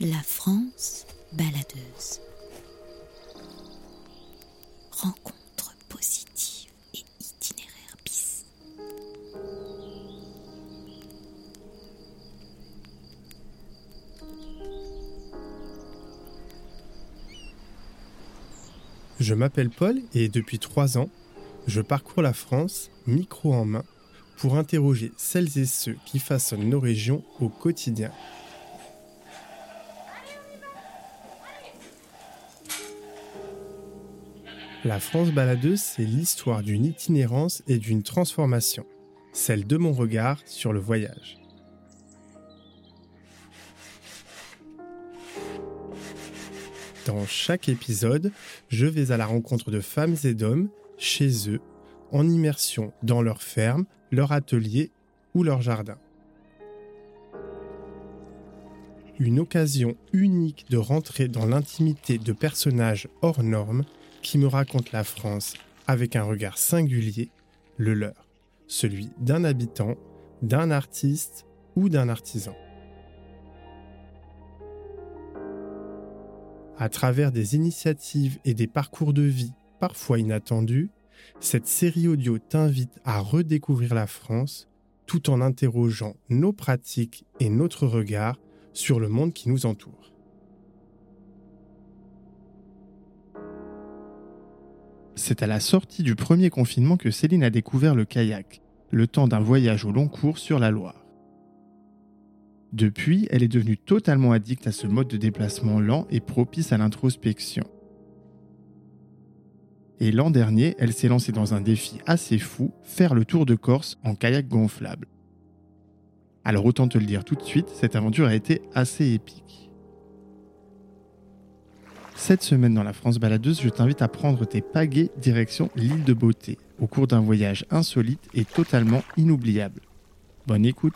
La France baladeuse. Rencontre positive et itinéraire bis. Je m'appelle Paul et depuis trois ans, je parcours la France, micro en main, pour interroger celles et ceux qui façonnent nos régions au quotidien. La France baladeuse, c'est l'histoire d'une itinérance et d'une transformation, celle de mon regard sur le voyage. Dans chaque épisode, je vais à la rencontre de femmes et d'hommes chez eux, en immersion dans leur ferme, leur atelier ou leur jardin. Une occasion unique de rentrer dans l'intimité de personnages hors normes qui me racontent la France avec un regard singulier, le leur, celui d'un habitant, d'un artiste ou d'un artisan. À travers des initiatives et des parcours de vie parfois inattendus, cette série audio t'invite à redécouvrir la France tout en interrogeant nos pratiques et notre regard sur le monde qui nous entoure. C'est à la sortie du premier confinement que Céline a découvert le kayak, le temps d'un voyage au long cours sur la Loire. Depuis, elle est devenue totalement addicte à ce mode de déplacement lent et propice à l'introspection. Et l'an dernier, elle s'est lancée dans un défi assez fou, faire le tour de Corse en kayak gonflable. Alors autant te le dire tout de suite, cette aventure a été assez épique. Cette semaine dans la France baladeuse, je t'invite à prendre tes pagaies direction l'île de Beauté, au cours d'un voyage insolite et totalement inoubliable. Bonne écoute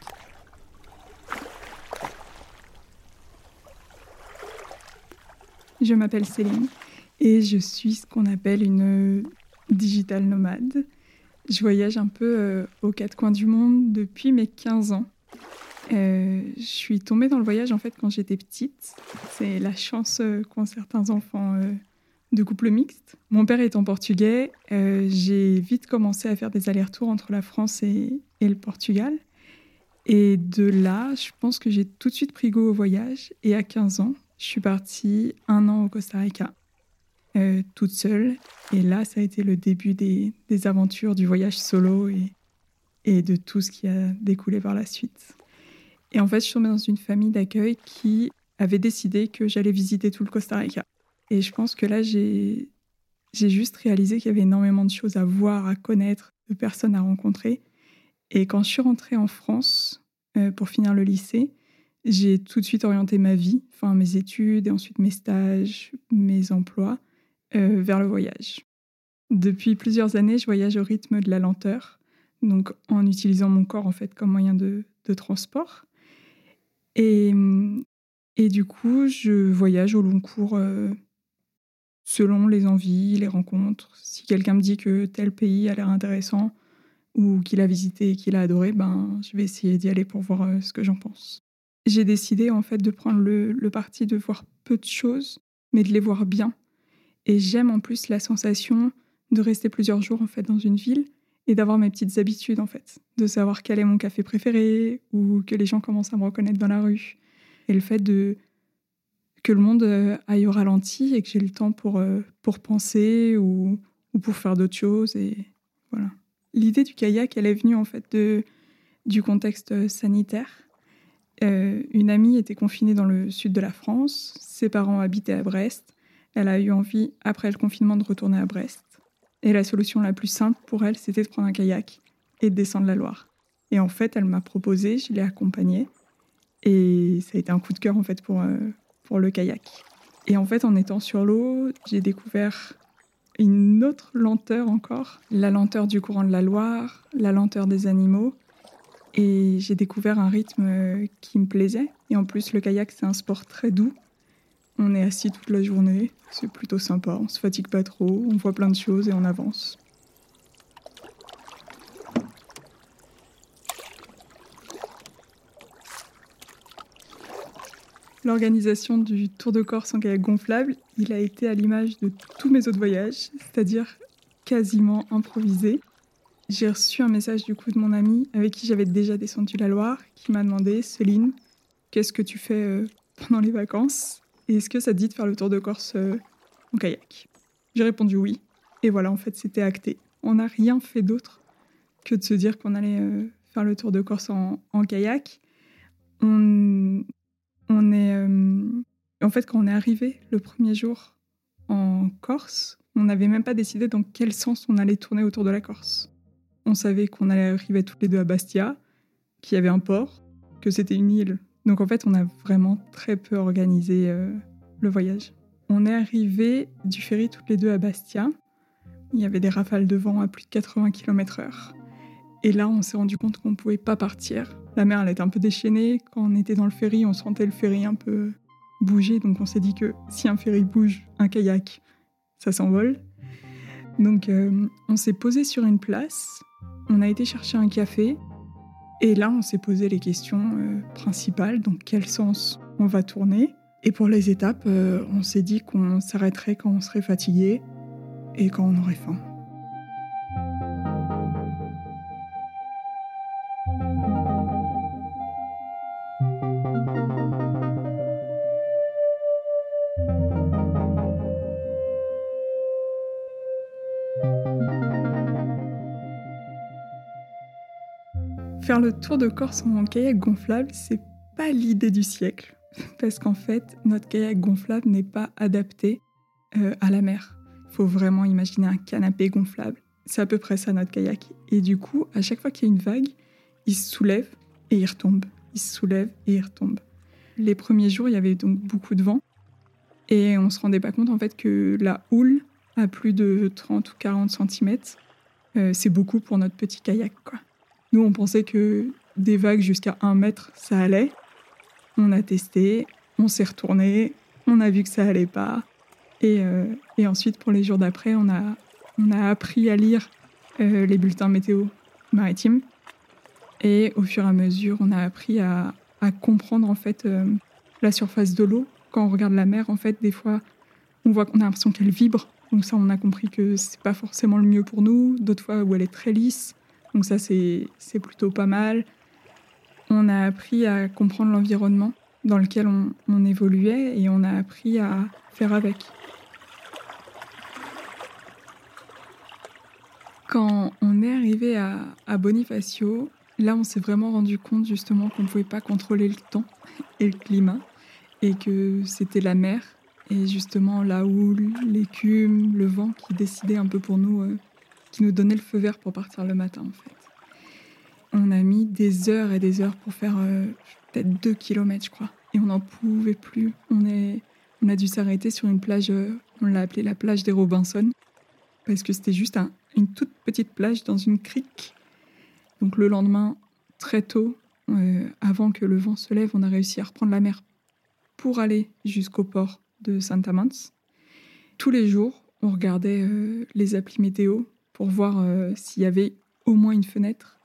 Je m'appelle Céline et je suis ce qu'on appelle une digital nomade. Je voyage un peu euh, aux quatre coins du monde depuis mes 15 ans. Euh, je suis tombée dans le voyage en fait quand j'étais petite. C'est la chance euh, qu'ont certains enfants de couple mixte. Mon père étant portugais, j'ai vite commencé à faire des allers-retours entre la France et, le Portugal. Et de là, je pense que j'ai tout de suite pris goût au voyage. Et à 15 ans, je suis partie un an au Costa Rica, euh, toute seule. Et là, ça a été le début des, aventures du voyage solo et de tout ce qui a découlé par la suite. Et en fait, je suis tombée dans une famille d'accueil qui avait décidé que j'allais visiter tout le Costa Rica. Et je pense que là, j'ai juste réalisé qu'il y avait énormément de choses à voir, à connaître, de personnes à rencontrer. Et quand je suis rentrée en France euh, pour finir le lycée, j'ai tout de suite orienté ma vie, enfin mes études et ensuite mes stages, mes emplois, euh, vers le voyage. Depuis plusieurs années, je voyage au rythme de la lenteur, donc en utilisant mon corps en fait comme moyen de, transport. Et, et, du coup, je voyage au long cours euh, selon les envies, les rencontres. Si quelqu'un me dit que tel pays a l'air intéressant ou qu'il a visité et qu'il a adoré, ben, je vais essayer d'y aller pour voir euh, ce que j'en pense j'ai décidé en fait de prendre le, parti de voir peu de choses, mais de les voir bien. Et j'aime en plus la sensation de rester plusieurs jours en fait dans une ville et d'avoir mes petites habitudes en fait, de savoir quel est mon café préféré ou que les gens commencent à me reconnaître dans la rue. Et le fait que le monde euh, aille au ralenti et que j'ai le temps pour, euh, pour penser ou, ou pour faire d'autres choses. Et voilà. L'idée du kayak, elle est venue en fait de, du contexte sanitaire euh, une amie était confinée dans le sud de la France, ses parents habitaient à Brest. Elle a eu envie, après le confinement, de retourner à Brest. Et la solution la plus simple pour elle, c'était de prendre un kayak et de descendre la Loire. Et en fait, elle m'a proposé, je l'ai accompagnée. Et ça a été un coup de cœur en fait pour, euh, pour le kayak. Et en fait, en étant sur l'eau, j'ai découvert une autre lenteur encore, la lenteur du courant de la Loire, la lenteur des animaux, et j'ai découvert un rythme euh, qui me plaisait. Et en plus, le kayak, c'est un sport très doux. On est assis toute la journée, c'est plutôt sympa, on se fatigue pas trop, on voit plein de choses et on avance. L'organisation du Tour de Corse en kayak gonflable, il a été à l'image de tous mes autres voyages, c'est-à-dire quasiment improvisé. J'ai reçu un message du coup de mon ami avec qui j'avais déjà descendu la Loire, qui m'a demandé Céline, qu'est-ce que tu fais euh, pendant les vacances? Est-ce que ça te dit de faire le Tour de Corse euh, en kayak? J'ai répondu oui. Et voilà, en fait, c'était acté. On n'a rien fait d'autre que de se dire qu'on allait euh, faire le Tour de Corse en, kayak. On, on est. euh, en fait, quand on est arrivé le premier jour en Corse, on n'avait même pas décidé dans quel sens on allait tourner autour de la Corse. On savait qu'on allait arriver toutes les deux à Bastia, qu'il y avait un port, que c'était une île. Donc en fait, on a vraiment très peu organisé euh, le voyage. On est arrivé du ferry toutes les deux à Bastia. Il y avait des rafales de vent à plus de 80 km/h. Et là, on s'est rendu compte qu'on ne pouvait pas partir. La mer, elle était un peu déchaînée. Quand on était dans le ferry, on sentait le ferry un peu bouger. Donc on s'est dit que si un ferry bouge, un kayak, ça s'envole. Donc euh, on s'est posé sur une place. On a été chercher un café. Et là, on s'est posé les questions euh, principales. Dans quel sens on va tourner Et pour les étapes, euh, on s'est dit qu'on s'arrêterait quand on serait fatigué et quand on aurait faim. Faire le tour de Corse en kayak gonflable, c'est pas l'idée du siècle. Parce qu'en fait, notre kayak gonflable n'est pas adapté euh, à la mer. Il faut vraiment imaginer un canapé gonflable. C'est à peu près ça notre kayak. Et du coup, à chaque fois qu'il y a une vague, il se soulève et il retombe. Il se soulève et il retombe. Les premiers jours, il y avait donc beaucoup de vent. Et on se rendait pas compte en fait que la houle à plus de 30 ou 40 cm, c'est beaucoup pour notre petit kayak. Quoi. Nous, on pensait que des vagues jusqu'à 1 mètre, ça allait. On a testé, on s'est retourné, on a vu que ça allait pas. Et, euh, ensuite, pour les jours d'après, on a, appris à lire euh, les bulletins météo maritimes. Et au fur et à mesure, on a appris à, à comprendre en fait euh, la surface de l'eau. Quand on regarde la mer, en fait, des fois, on voit qu'on a l'impression qu'elle vibre. Donc ça, on a compris que c'est pas forcément le mieux pour nous. D'autres fois, où elle est très lisse. Donc ça, c'est plutôt pas mal. On a appris à comprendre l'environnement dans lequel on, on évoluait et on a appris à faire avec. Quand on est arrivé à, à Bonifacio, là, on s'est vraiment rendu compte justement qu'on ne pouvait pas contrôler le temps et le climat et que c'était la mer et justement la houle, l'écume, le vent qui décidait un peu pour nous, euh, qui nous donnait le feu vert pour partir le matin en fait. On a mis des heures et des heures pour faire euh, peut-être deux kilomètres, je crois. Et on n'en pouvait plus. On, est, on a dû s'arrêter sur une plage, euh, on l'a appelée la plage des Robinson, parce que c'était juste un- une toute petite plage dans une crique. Donc le lendemain, très tôt, euh, avant que le vent se lève, on a réussi à reprendre la mer pour aller jusqu'au port de Saint-Amans. Tous les jours, on regardait les applis météo pour voir euh, s'il y avait au moins une fenêtre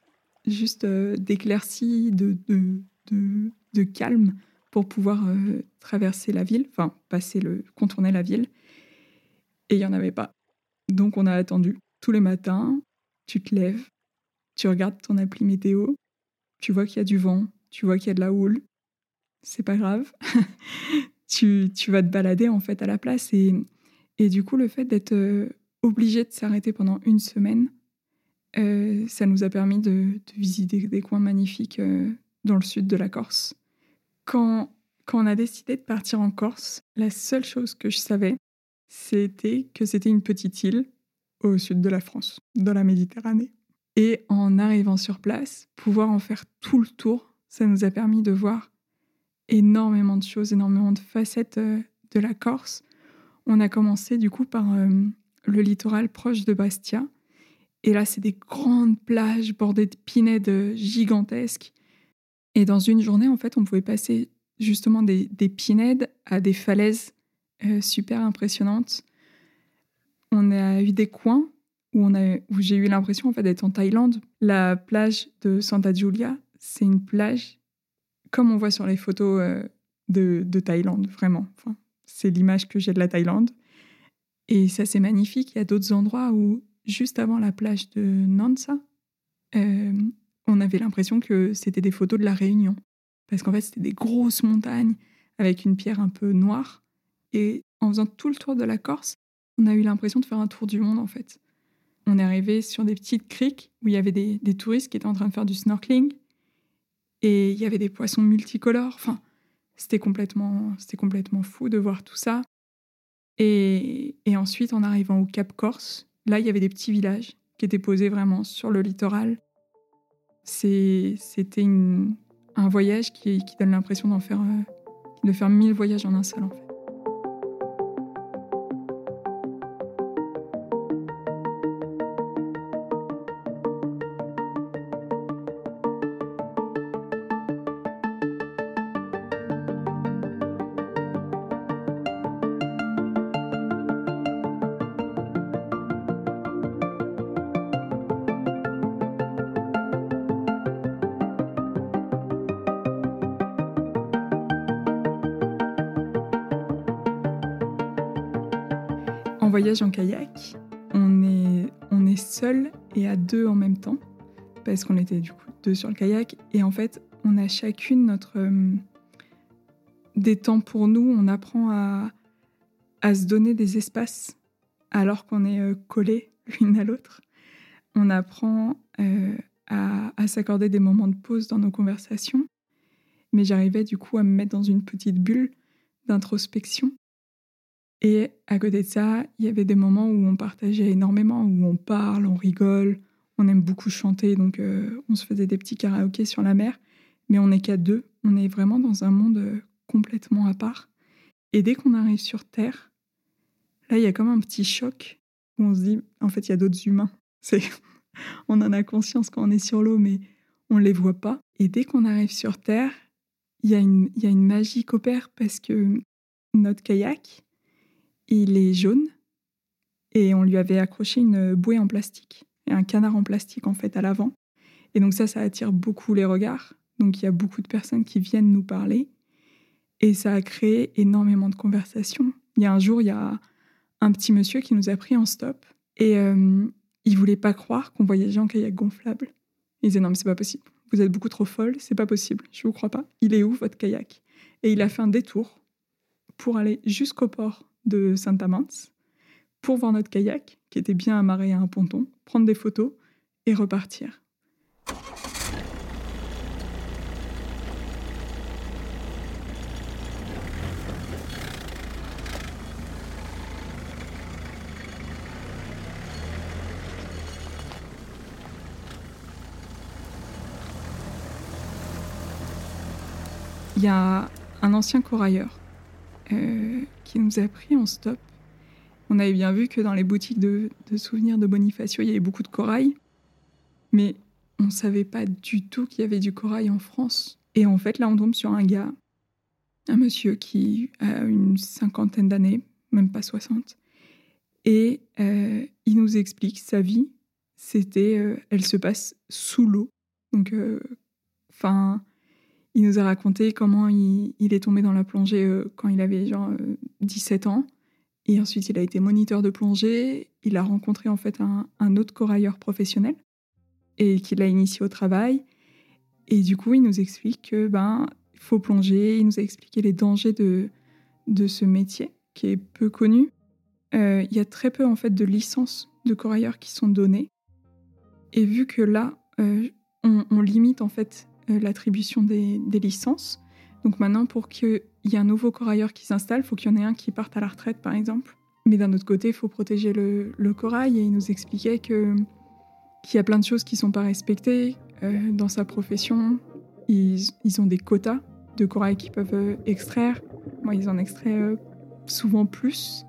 juste euh, d'éclaircie, de, de, de, calme pour pouvoir euh, traverser la ville, enfin passer le, contourner la ville. Et il n'y en avait pas. Donc on a attendu tous les matins. Tu te lèves, tu regardes ton appli météo, tu vois qu'il y a du vent, tu vois qu'il y a de la houle. C'est pas grave. tu, tu vas te balader en fait à la place et, et du coup le fait d'être obligé de s'arrêter pendant une semaine, euh, ça nous a permis de, visiter des coins magnifiques euh, dans le sud de la Corse. Quand, quand on a décidé de partir en Corse, la seule chose que je savais, c'était que c'était une petite île au sud de la France, dans la Méditerranée. Et en arrivant sur place, pouvoir en faire tout le tour, ça nous a permis de voir énormément de choses, énormément de facettes euh, de la Corse. On a commencé du coup par le littoral proche de Bastia. Et là, c'est des grandes plages bordées de pinèdes gigantesques. Et dans une journée, en fait, on pouvait passer justement des, des pinèdes à des falaises euh, super impressionnantes. On a eu des coins où j'ai eu l'impression en fait, d'être en Thaïlande. La plage de Santa Giulia, c'est une plage comme on voit sur les photos euh, de, de Thaïlande, vraiment. Enfin, c'est l'image que j'ai de la Thaïlande. Et ça, c'est magnifique. Il y a d'autres endroits où, juste avant la plage de Nansa, euh, on avait l'impression que c'était des photos de la Réunion. Parce qu'en fait, c'était des grosses montagnes avec une pierre un peu noire. Et en faisant tout le tour de la Corse, on a eu l'impression de faire un tour du monde, en fait. On est arrivé sur des petites criques où il y avait des, des touristes qui étaient en train de faire du snorkeling. Et il y avait des poissons multicolores. Enfin, c'était complètement, c'était complètement fou de voir tout ça. Et, ensuite, en arrivant au Cap Corse, là, il y avait des petits villages qui étaient posés vraiment sur le littoral. C'était un voyage qui, qui donne l'impression d'en faire, euh, de faire mille voyages en un seul, en fait. Voyage en kayak, on est, on est seul et à deux en même temps, parce qu'on était du coup deux sur le kayak. Et en fait, on a chacune notre. euh, des temps pour nous, on apprend à, à se donner des espaces alors qu'on est euh, collés l'une à l'autre. On apprend euh, à, à s'accorder des moments de pause dans nos conversations. Mais j'arrivais du coup à me mettre dans une petite bulle d'introspection et à côté de ça, il y avait des moments où on partageait énormément, où on parle, on rigole, on aime beaucoup chanter, donc euh, on se faisait des petits karaokés sur la mer, mais on n'est qu'à deux, on est vraiment dans un monde euh, complètement à part. Et dès qu'on arrive sur Terre, là, il y a comme un petit choc où on se dit, en fait, il y a d'autres humains. C'est, on en a conscience quand on est sur l'eau, mais on ne les voit pas. Et dès qu'on arrive sur Terre, il y, a une, il y a une magie parce que notre kayak, il est jaune et on lui avait accroché une bouée en plastique et un canard en plastique en fait à l'avant. Et donc ça, ça attire beaucoup les regards. Donc il y a beaucoup de personnes qui viennent nous parler et ça a créé énormément de conversations. Il y a un jour, il y a un petit monsieur qui nous a pris en stop et euh, il voulait pas croire qu'on voyageait en kayak gonflable. Il disait non mais c'est pas possible. Vous êtes beaucoup trop folle, c'est pas possible. Je vous crois pas. Il est où votre kayak? Et il a fait un détour pour aller jusqu'au port de Saint-Amand pour voir notre kayak, qui était bien amarré à un ponton, prendre des photos et repartir. Il y a un ancien corailleur euh, qui nous a pris en stop. On avait bien vu que dans les boutiques de, souvenirs de Bonifacio, il y avait beaucoup de corail, mais on ne savait pas du tout qu'il y avait du corail en France. Et en fait, là, on tombe sur un gars, un monsieur qui a une cinquantaine d'années, même pas 60, et euh, il nous explique sa vie. C'était, euh, elle se passe sous l'eau. Donc, enfin, il nous a raconté comment il, est tombé dans la plongée euh, quand il avait genre euh, 17 ans. Et ensuite, il a été moniteur de plongée. Il a rencontré en fait un, autre corailleur professionnel et qui l'a initié au travail. Et du coup, il nous explique que ben faut plonger. Il nous a expliqué les dangers de, de ce métier qui est peu connu. Euh, il y a très peu en fait de licences de corailleurs qui sont données. Et vu que là, euh, on, on limite en fait l'attribution des, licences. Donc maintenant, pour qu'il y ait un nouveau corailleur qui s'installe, il faut qu'il y en ait un qui parte à la retraite, par exemple. Mais d'un autre côté, il faut protéger le, corail et il nous expliquait que qu'il y a plein de choses qui ne sont pas respectées euh, dans sa profession. Ils, ont des quotas de corail qu'ils peuvent euh, extraire. Moi, ils en extraient euh, souvent plus.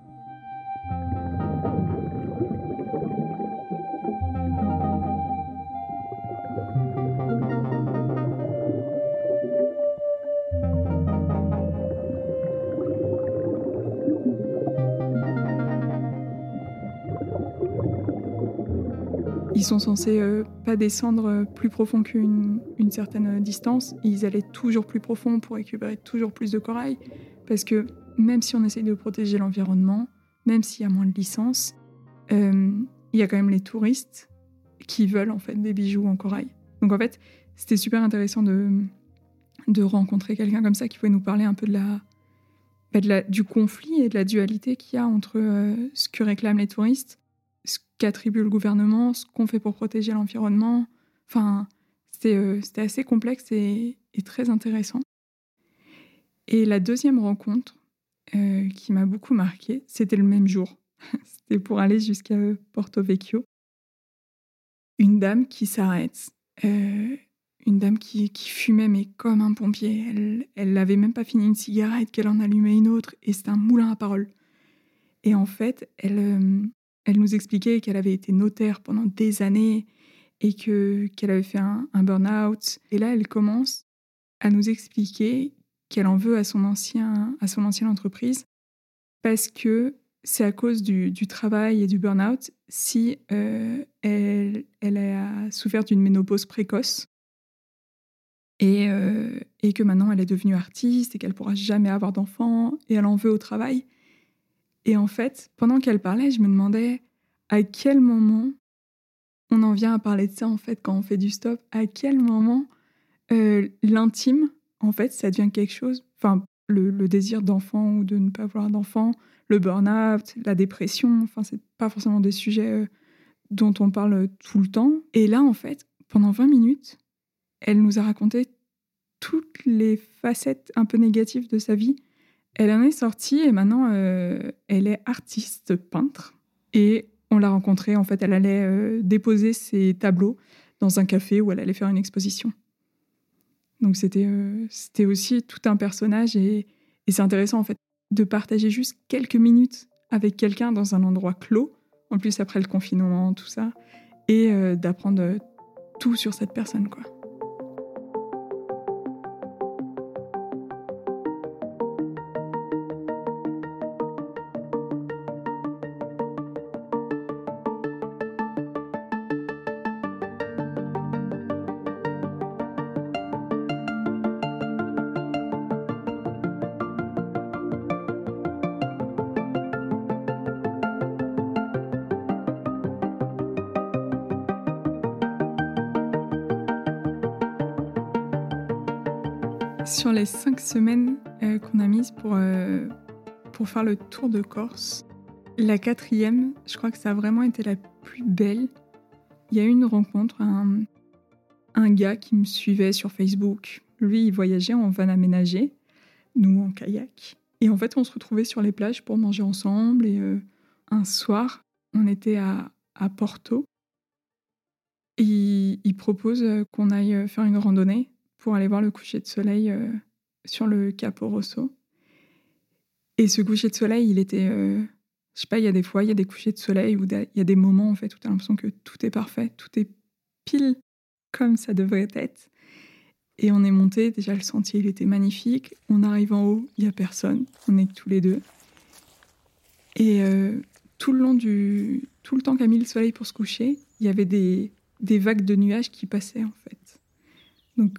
Ils sont censés euh, pas descendre plus profond qu'une une certaine distance. Ils allaient toujours plus profond pour récupérer toujours plus de corail. Parce que même si on essaye de protéger l'environnement, même s'il y a moins de licences, euh, il y a quand même les touristes qui veulent en fait des bijoux en corail. Donc en fait, c'était super intéressant de, de rencontrer quelqu'un comme ça qui pouvait nous parler un peu de la, bah, du conflit et de la dualité qu'il y a entre euh, ce que réclament les touristes, ce qu'attribue le gouvernement, ce qu'on fait pour protéger l'environnement. Enfin, c'était euh, assez complexe et, très intéressant. Et la deuxième rencontre euh, qui m'a beaucoup marqué, c'était le même jour. c'était pour aller jusqu'à Porto Vecchio. Une dame qui s'arrête euh, une dame qui, fumait, mais comme un pompier. Elle, elle n'avait même pas fini une cigarette qu'elle en allumait une autre, et c'était un moulin à parole. Et en fait, elle, euh, elle nous expliquait qu'elle avait été notaire pendant des années et que qu'elle avait fait un, burn-out. Et là, elle commence à nous expliquer qu'elle en veut à son ancien à son ancienne entreprise parce que c'est à cause du, travail et du burn-out si euh, elle, elle a souffert d'une ménopause précoce et, euh, et, que maintenant elle est devenue artiste et qu'elle pourra jamais avoir d'enfants et elle en veut au travail. Et en fait, pendant qu'elle parlait, je me demandais à quel moment on en vient à parler de ça en fait quand on fait du stop. À quel moment euh, l'intime, en fait, ça devient quelque chose. Enfin, le, désir d'enfant ou de ne pas avoir d'enfant, le burn-out, la dépression. Enfin, c'est pas forcément des sujets euh, dont on parle tout le temps. Et là, en fait, pendant 20 minutes, elle nous a raconté toutes les facettes un peu négatives de sa vie. Elle en est sortie et maintenant, euh, elle est artiste peintre. Et on l'a rencontrée, en fait, elle allait euh, déposer ses tableaux dans un café où elle allait faire une exposition. Donc c'était c'était aussi tout un personnage et, et c'est intéressant en fait de partager juste quelques minutes avec quelqu'un dans un endroit clos, en plus après le confinement, tout ça, et euh, d'apprendre tout sur cette personne, quoi. Cinq semaines euh, qu'on a mises pour, euh, pour faire le tour de Corse, la quatrième, je crois que ça a vraiment été la plus belle. Il y a eu une rencontre, un, un gars qui me suivait sur Facebook. Lui, il voyageait en van aménagé, nous en kayak. Et en fait, on se retrouvait sur les plages pour manger ensemble. Et euh, un soir, on était à, à Porto. Et il propose qu'on aille faire une randonnée pour aller voir le coucher de soleil sur le Capo Rosso. Et ce coucher de soleil, il était. Euh, je sais pas, il y a des fois, il y a des couchers de soleil où il y a des moments, en fait, où tu as l'impression que tout est parfait, tout est pile comme ça devrait être. Et on est monté, déjà le sentier, il était magnifique. On arrive en haut, il y a personne, on est tous les deux. Et euh, tout le long du. Tout le temps qu'a mis le soleil pour se coucher, il y avait des, des vagues de nuages qui passaient, en fait. Donc,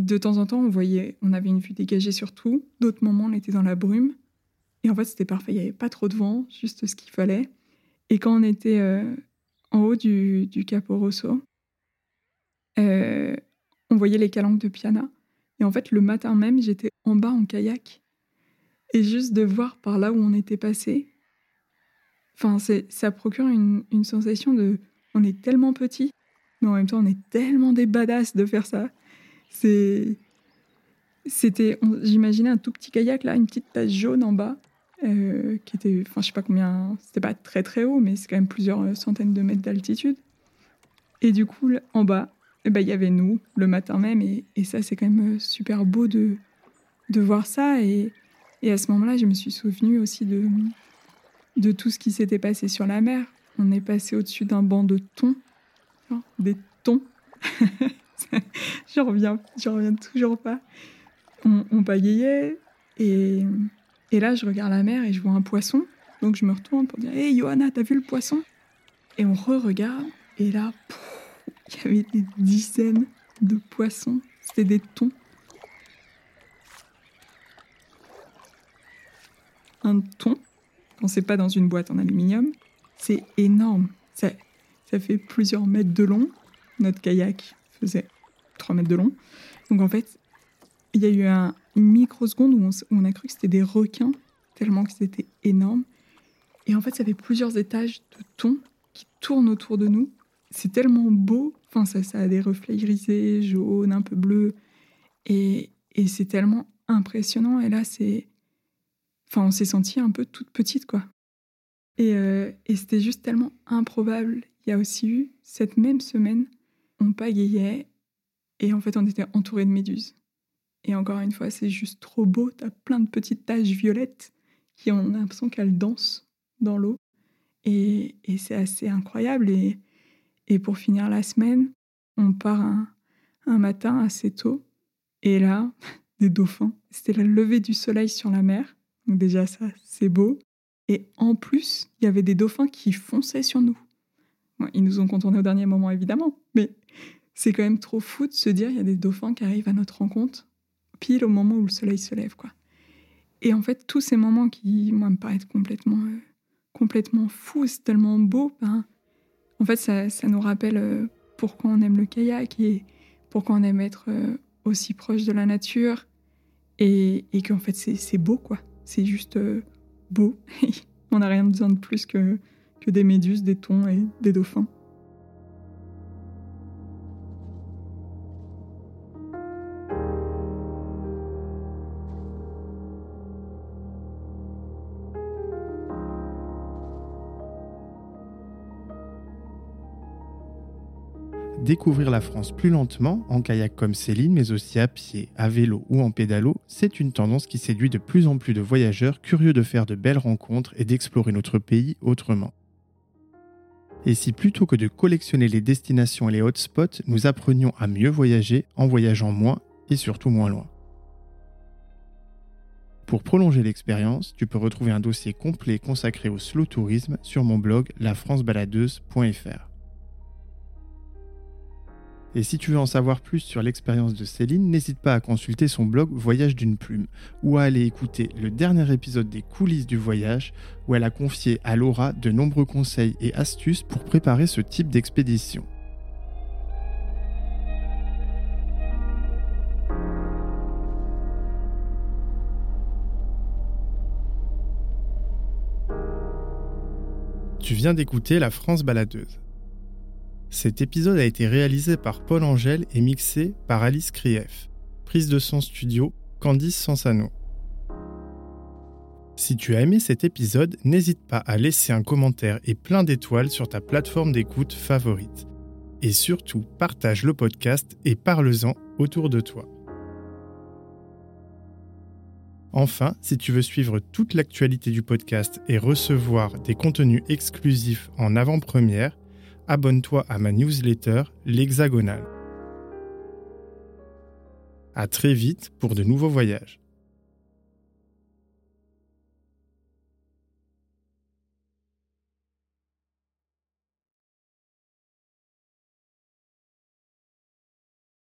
de temps en temps, on voyait, on avait une vue dégagée sur tout. D'autres moments, on était dans la brume. Et en fait, c'était parfait. Il n'y avait pas trop de vent, juste ce qu'il fallait. Et quand on était euh, en haut du, du Capo Rosso, euh, on voyait les calanques de Piana. Et en fait, le matin même, j'étais en bas en kayak. Et juste de voir par là où on était passé, ça procure une, une sensation de. On est tellement petit, mais en même temps, on est tellement des badass de faire ça. C'était, j'imaginais un tout petit kayak là, une petite tache jaune en bas, euh, qui était, enfin je sais pas combien, c'était pas très très haut, mais c'est quand même plusieurs centaines de mètres d'altitude. Et du coup, en bas, eh ben, il y avait nous le matin même, et, et ça c'est quand même euh, super beau de, de voir ça. Et, et à ce moment-là, je me suis souvenue aussi de, de tout ce qui s'était passé sur la mer. On est passé au-dessus d'un banc de thon, des thons. je reviens, je reviens toujours pas. On, on et, et là, je regarde la mer et je vois un poisson. Donc je me retourne pour dire Hey Johanna, t'as vu le poisson? Et on re-regarde Et là, il y avait des dizaines de poissons. C'était des thons. Un thon, quand c'est pas dans une boîte en aluminium, c'est énorme. Ça, ça fait plusieurs mètres de long. Notre kayak faisait 3 mètres de long. Donc en fait, il y a eu un, une microseconde où on, où on a cru que c'était des requins, tellement que c'était énorme. Et en fait, ça fait plusieurs étages de thon qui tournent autour de nous. C'est tellement beau. Enfin, ça, ça a des reflets irisés, jaunes, un peu bleus. Et, c'est tellement impressionnant. Et là, c'est. Enfin, on s'est senti un peu toute petite, quoi. Euh, et c'était juste tellement improbable. Il y a aussi eu, cette même semaine, on pagayait et en fait, on était entouré de méduses. Et encore une fois, c'est juste trop beau. T'as plein de petites taches violettes qui ont l'impression qu'elles dansent dans l'eau. Et, c'est assez incroyable. Et, et pour finir la semaine, on part un, un matin assez tôt. Et là, des dauphins. C'était la levée du soleil sur la mer. Donc déjà, ça, c'est beau. Et en plus, il y avait des dauphins qui fonçaient sur nous. Ils nous ont contournés au dernier moment, évidemment. Mais c'est quand même trop fou de se dire il y a des dauphins qui arrivent à notre rencontre pile au moment où le soleil se lève, quoi. Et en fait, tous ces moments qui, moi, me paraissent complètement, euh, complètement fous, c'est tellement beau, ben, en fait, ça, ça nous rappelle euh, pourquoi on aime le kayak et pourquoi on aime être euh, aussi proche de la nature et, et qu'en fait, c'est beau, quoi. C'est juste beau. on n'a rien besoin de plus que, que des méduses, des thons et des dauphins. Découvrir la France plus lentement, en kayak comme Céline, mais aussi à pied, à vélo ou en pédalo, c'est une tendance qui séduit de plus en plus de voyageurs curieux de faire de belles rencontres et d'explorer notre pays autrement. Et si plutôt que de collectionner les destinations et les hotspots, nous apprenions à mieux voyager en voyageant moins et surtout moins loin Pour prolonger l'expérience, tu peux retrouver un dossier complet consacré au slow tourisme sur mon blog lafrancebaladeuse.fr. Et si tu veux en savoir plus sur l'expérience de Céline, n'hésite pas à consulter son blog Voyage d'une plume ou à aller écouter le dernier épisode des coulisses du voyage où elle a confié à Laura de nombreux conseils et astuces pour préparer ce type d'expédition. Tu viens d'écouter La France baladeuse. Cet épisode a été réalisé par Paul Angèle et mixé par Alice Krief. Prise de son studio, Candice Sansano. Si tu as aimé cet épisode, n'hésite pas à laisser un commentaire et plein d'étoiles sur ta plateforme d'écoute favorite. Et surtout, partage le podcast et parle-en autour de toi. Enfin, si tu veux suivre toute l'actualité du podcast et recevoir des contenus exclusifs en avant-première, abonne-toi à ma newsletter L'Hexagonal. À très vite pour de nouveaux voyages.